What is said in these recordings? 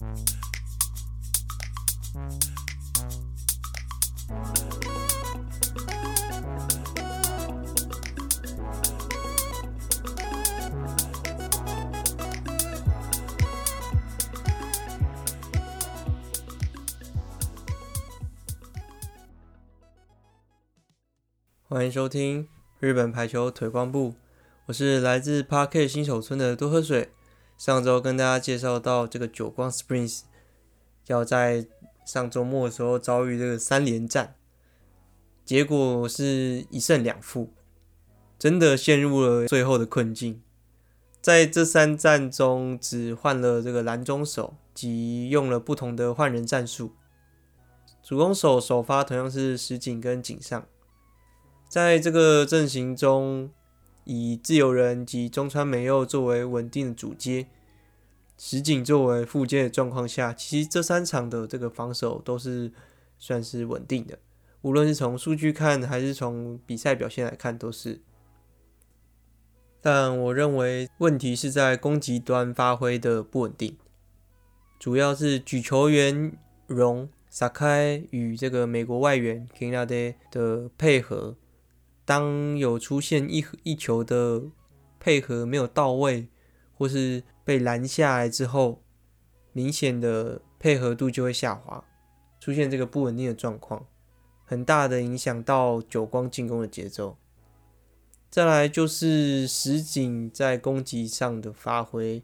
欢迎收听日本排球腿光部，我是来自 Park 新手村的多喝水。上周跟大家介绍到这个久光 Springs 要在上周末的时候遭遇这个三连战，结果是一胜两负，真的陷入了最后的困境。在这三战中，只换了这个蓝中手，及用了不同的换人战术。主攻手首发同样是石井跟井上。在这个阵型中，以自由人及中川美佑作为稳定的主接，石井作为副接的状况下，其实这三场的这个防守都是算是稳定的。无论是从数据看，还是从比赛表现来看，都是。但我认为问题是在攻击端发挥的不稳定，主要是举球员荣、萨开与这个美国外援 Kinade 的配合。当有出现一一球的配合没有到位，或是被拦下来之后，明显的配合度就会下滑，出现这个不稳定的状况，很大的影响到久光进攻的节奏。再来就是石井在攻击上的发挥，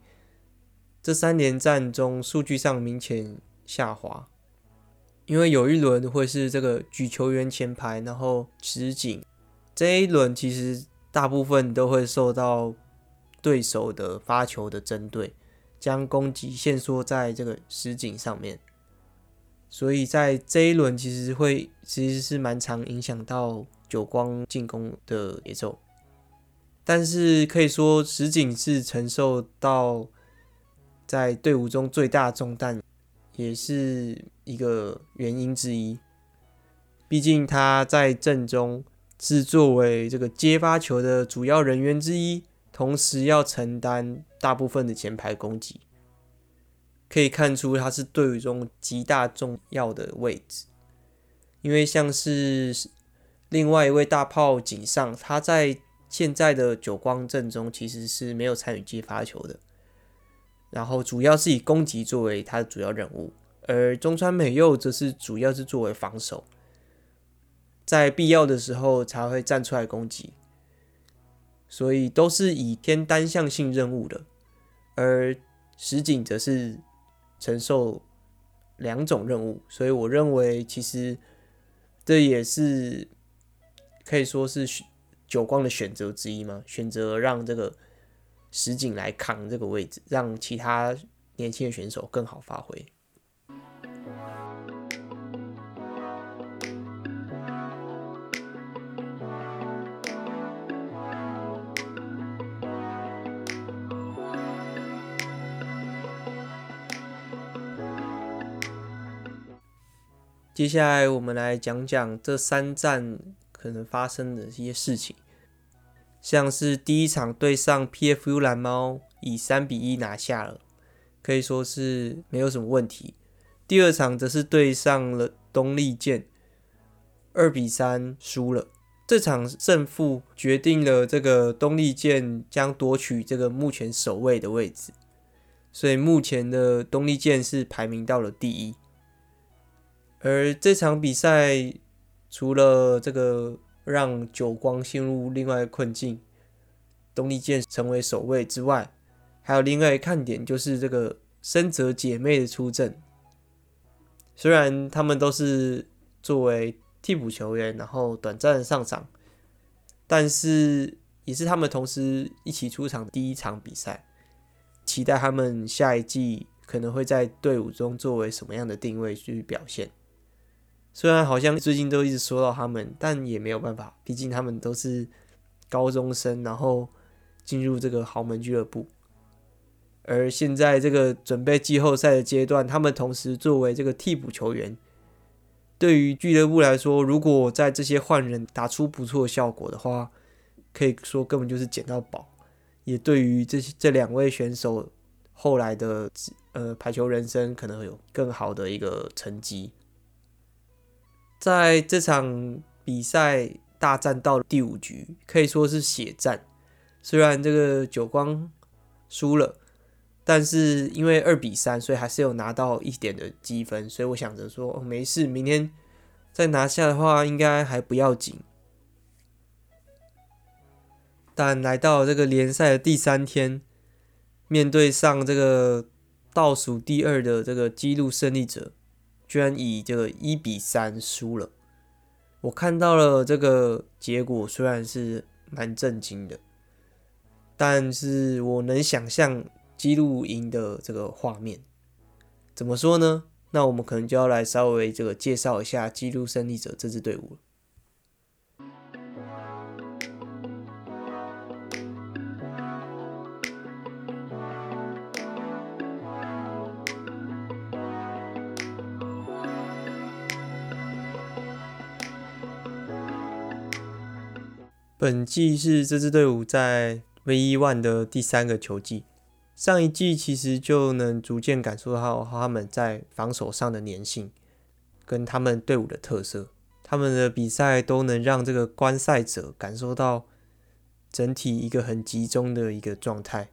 这三连战中数据上明显下滑，因为有一轮会是这个举球员前排，然后石井。这一轮其实大部分都会受到对手的发球的针对，将攻击限缩在这个石井上面，所以在这一轮其实会其实是蛮常影响到久光进攻的节奏。但是可以说石井是承受到在队伍中最大重担，也是一个原因之一。毕竟他在阵中。是作为这个接发球的主要人员之一，同时要承担大部分的前排攻击，可以看出他是队伍中极大重要的位置。因为像是另外一位大炮井上，他在现在的久光阵中其实是没有参与接发球的，然后主要是以攻击作为他的主要任务，而中川美佑则是主要是作为防守。在必要的时候才会站出来攻击，所以都是以天单向性任务的，而石井则是承受两种任务，所以我认为其实这也是可以说是久光的选择之一嘛，选择让这个石井来扛这个位置，让其他年轻的选手更好发挥。接下来我们来讲讲这三战可能发生的一些事情，像是第一场对上 PFU 蓝猫，以三比一拿下了，可以说是没有什么问题。第二场则是对上了东丽箭，二比三输了。这场胜负决定了这个东丽健将夺取这个目前首位的位置，所以目前的东丽健是排名到了第一。而这场比赛，除了这个让久光陷入另外一个困境，东丽健成为首位之外，还有另外一个看点就是这个深泽姐妹的出阵。虽然他们都是作为替补球员，然后短暂的上场，但是也是他们同时一起出场的第一场比赛。期待他们下一季可能会在队伍中作为什么样的定位去表现。虽然好像最近都一直说到他们，但也没有办法，毕竟他们都是高中生，然后进入这个豪门俱乐部。而现在这个准备季后赛的阶段，他们同时作为这个替补球员，对于俱乐部来说，如果在这些换人打出不错效果的话，可以说根本就是捡到宝。也对于这些这两位选手后来的呃排球人生可能会有更好的一个成绩。在这场比赛大战到了第五局，可以说是血战。虽然这个久光输了，但是因为二比三，所以还是有拿到一点的积分。所以我想着说，哦，没事，明天再拿下的话，应该还不要紧。但来到这个联赛的第三天，面对上这个倒数第二的这个纪录胜利者，居然以这个一比三输了。我看到了这个结果，虽然是蛮震惊的。但是我能想象纪录赢的这个画面，怎么说呢？那我们可能就要来稍微这个介绍一下记录胜利者这支队伍。本季是这支队伍在 V1 的第三个球季，上一季其实就能逐渐感受到他们在防守上的粘性，跟他们队伍的特色。他们的比赛都能让这个观赛者感受到整体一个很集中的一个状态。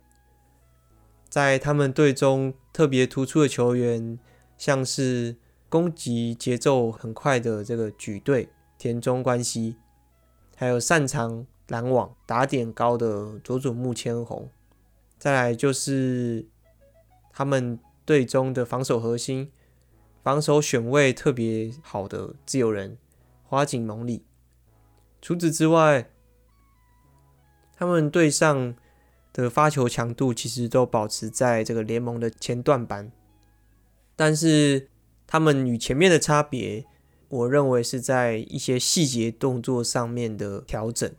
在他们队中特别突出的球员，像是攻击节奏很快的这个举队田中关系，还有擅长。拦网打点高的佐佐木千红，再来就是他们队中的防守核心，防守选位特别好的自由人花井蒙里。除此之外，他们队上的发球强度其实都保持在这个联盟的前段班，但是他们与前面的差别，我认为是在一些细节动作上面的调整。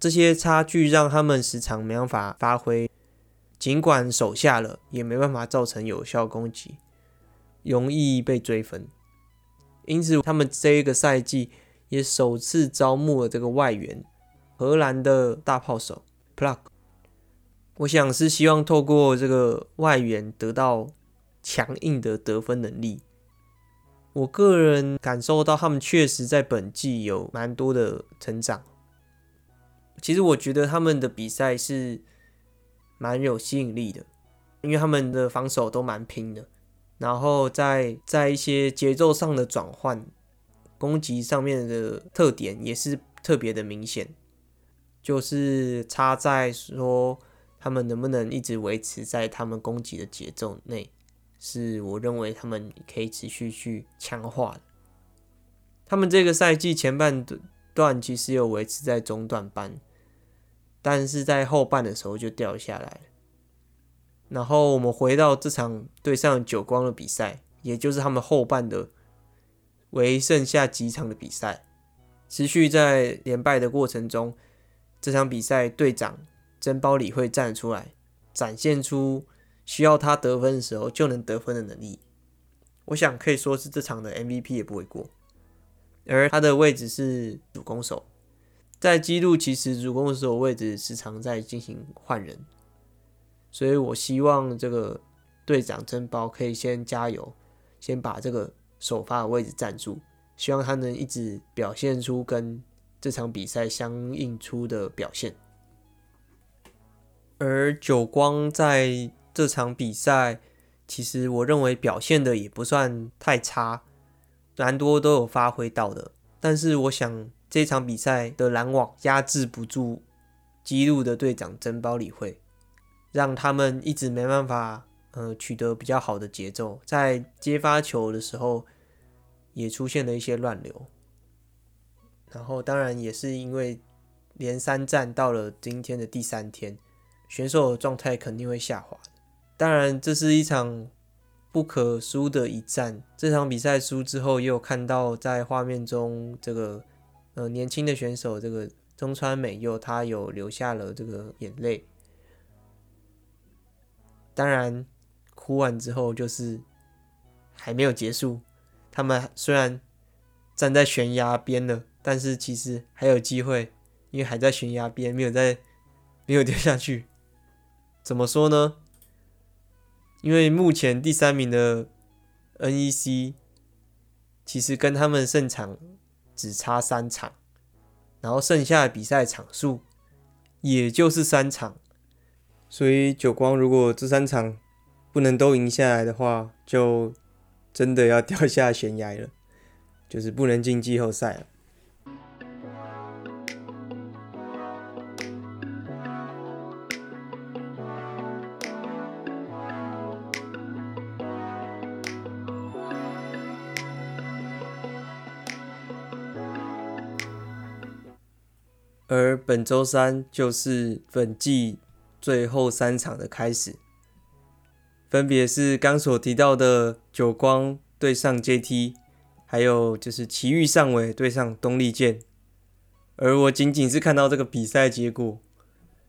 这些差距让他们时常没办法发挥，尽管守下了，也没办法造成有效攻击，容易被追分。因此，他们这一个赛季也首次招募了这个外援，荷兰的大炮手 Plug。我想是希望透过这个外援得到强硬的得分能力。我个人感受到他们确实在本季有蛮多的成长。其实我觉得他们的比赛是蛮有吸引力的，因为他们的防守都蛮拼的，然后在在一些节奏上的转换、攻击上面的特点也是特别的明显，就是差在说他们能不能一直维持在他们攻击的节奏内，是我认为他们可以持续去强化的。他们这个赛季前半段。段其实有维持在中段班，但是在后半的时候就掉下来了。然后我们回到这场对上久光的比赛，也就是他们后半的唯剩下几场的比赛，持续在连败的过程中，这场比赛队长真包理会站出来，展现出需要他得分的时候就能得分的能力。我想可以说是这场的 MVP 也不为过。而他的位置是主攻手，在纪录其实主攻手位置时常在进行换人，所以我希望这个队长真包可以先加油，先把这个首发的位置站住，希望他能一直表现出跟这场比赛相应出的表现。而久光在这场比赛，其实我认为表现的也不算太差。蛮多都有发挥到的，但是我想这场比赛的拦网压制不住纪录的队长真包理会，让他们一直没办法呃取得比较好的节奏，在接发球的时候也出现了一些乱流，然后当然也是因为连三战到了今天的第三天，选手的状态肯定会下滑。当然这是一场。不可输的一战。这场比赛输之后，也有看到在画面中这个呃年轻的选手，这个中川美佑，他有流下了这个眼泪。当然，哭完之后就是还没有结束。他们虽然站在悬崖边了，但是其实还有机会，因为还在悬崖边，没有在没有掉下去。怎么说呢？因为目前第三名的 NEC 其实跟他们胜场只差三场，然后剩下的比赛场数也就是三场，所以久光如果这三场不能都赢下来的话，就真的要掉下悬崖了，就是不能进季后赛了。而本周三就是本季最后三场的开始，分别是刚所提到的久光对上 JT，还有就是埼玉上尾对上东丽箭。而我仅仅是看到这个比赛结果，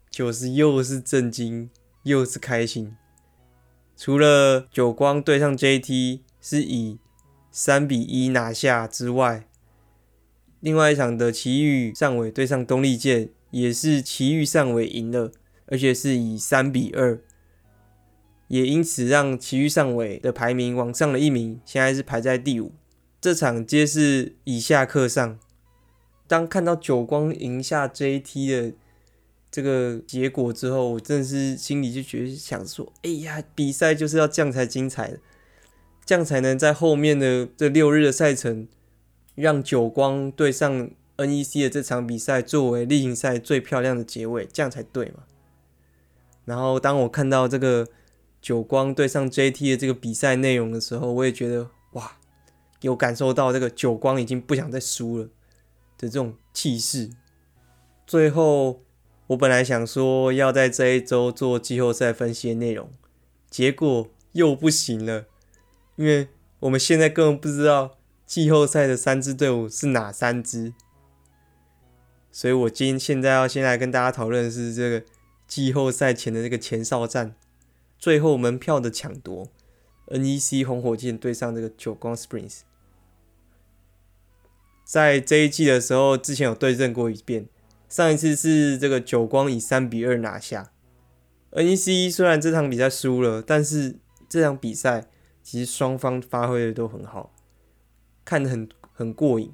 就是又是震惊又是开心。除了九光对上 JT 是以三比一拿下之外，另外一场的埼玉上尾对上东丽健，也是埼玉上尾赢了，而且是以三比二，也因此让埼玉上尾的排名往上了一名，现在是排在第五。这场皆是以下克上。当看到久光赢下 JT 的这个结果之后，我真的是心里就觉得想说：哎呀，比赛就是要这样才精彩，这样才能在后面的这六日的赛程。让久光对上 NEC 的这场比赛作为例行赛最漂亮的结尾，这样才对嘛？然后当我看到这个久光对上 JT 的这个比赛内容的时候，我也觉得哇，有感受到这个久光已经不想再输了的这种气势。最后，我本来想说要在这一周做季后赛分析的内容，结果又不行了，因为我们现在根本不知道。季后赛的三支队伍是哪三支？所以我今现在要先来跟大家讨论的是这个季后赛前的这个前哨战，最后门票的抢夺，NEC 红火箭对上这个久光 Springs。在这一季的时候，之前有对阵过一遍，上一次是这个久光以三比二拿下。NEC 虽然这场比赛输了，但是这场比赛其实双方发挥的都很好。看得很很过瘾，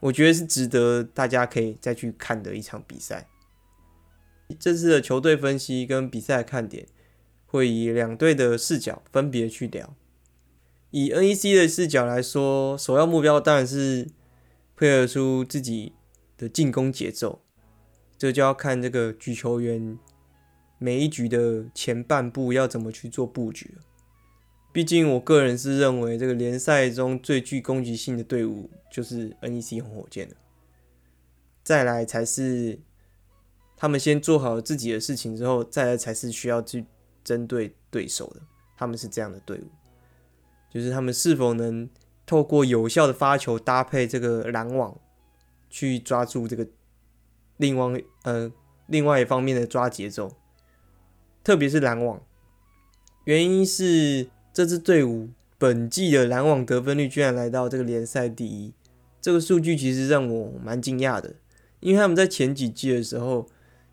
我觉得是值得大家可以再去看的一场比赛。这次的球队分析跟比赛看点，会以两队的视角分别去聊。以 NEC 的视角来说，首要目标当然是配合出自己的进攻节奏，这就要看这个举球员每一局的前半部要怎么去做布局了。毕竟，我个人是认为这个联赛中最具攻击性的队伍就是 NEC 红火箭。再来才是他们先做好自己的事情之后，再来才是需要去针对对手的。他们是这样的队伍，就是他们是否能透过有效的发球搭配这个拦网，去抓住这个另外呃另外一方面的抓节奏，特别是拦网，原因是。这支队伍本季的篮网得分率居然来到这个联赛第一，这个数据其实让我蛮惊讶的，因为他们在前几季的时候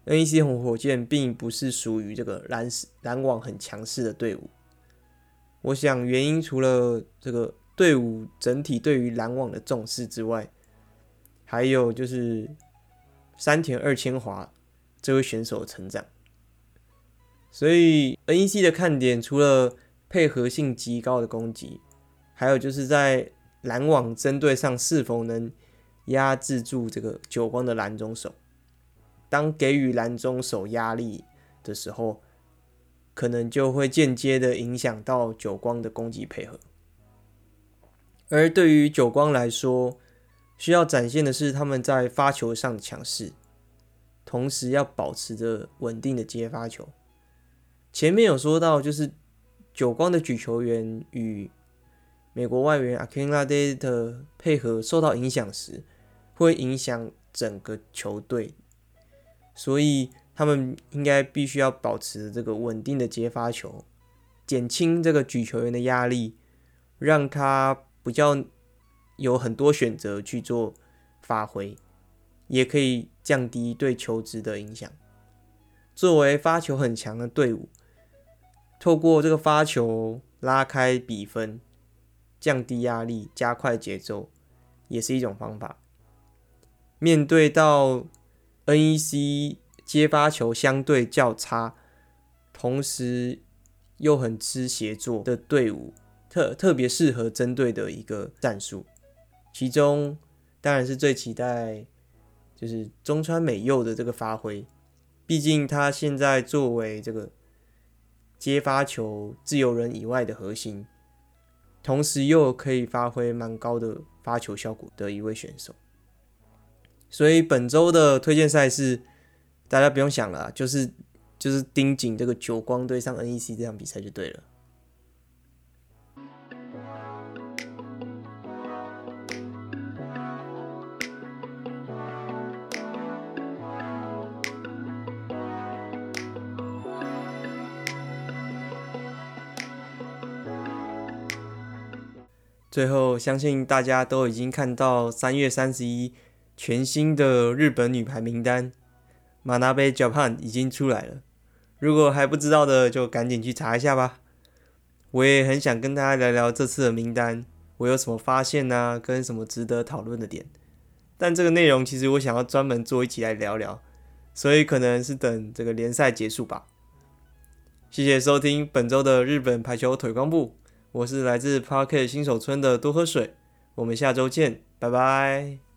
，NEC 红火箭并不是属于这个篮篮网很强势的队伍。我想原因除了这个队伍整体对于篮网的重视之外，还有就是山田二千华这位选手的成长。所以 NEC 的看点除了配合性极高的攻击，还有就是在拦网针对上是否能压制住这个久光的拦中手。当给予拦中手压力的时候，可能就会间接的影响到久光的攻击配合。而对于久光来说，需要展现的是他们在发球上的强势，同时要保持着稳定的接发球。前面有说到，就是。久光的举球员与美国外援 Akinlade 的配合受到影响时，会影响整个球队，所以他们应该必须要保持这个稳定的接发球，减轻这个举球员的压力，让他比较有很多选择去做发挥，也可以降低对球质的影响。作为发球很强的队伍。透过这个发球拉开比分，降低压力，加快节奏，也是一种方法。面对到 NEC 接发球相对较差，同时又很吃协作的队伍，特特别适合针对的一个战术。其中当然是最期待就是中川美佑的这个发挥，毕竟他现在作为这个接发球自由人以外的核心，同时又可以发挥蛮高的发球效果的一位选手。所以本周的推荐赛事，大家不用想了，就是就是盯紧这个九光队上 NEC 这场比赛就对了。最后，相信大家都已经看到三月三十一。全新的日本女排名单，Manabe Japan 已经出来了。如果还不知道的，就赶紧去查一下吧。我也很想跟大家聊聊这次的名单，我有什么发现呢、啊？跟什么值得讨论的点？但这个内容其实我想要专门做一期来聊聊，所以可能是等这个联赛结束吧。谢谢收听本周的日本排球腿光部，我是来自 Parket 新手村的多喝水，我们下周见，拜拜。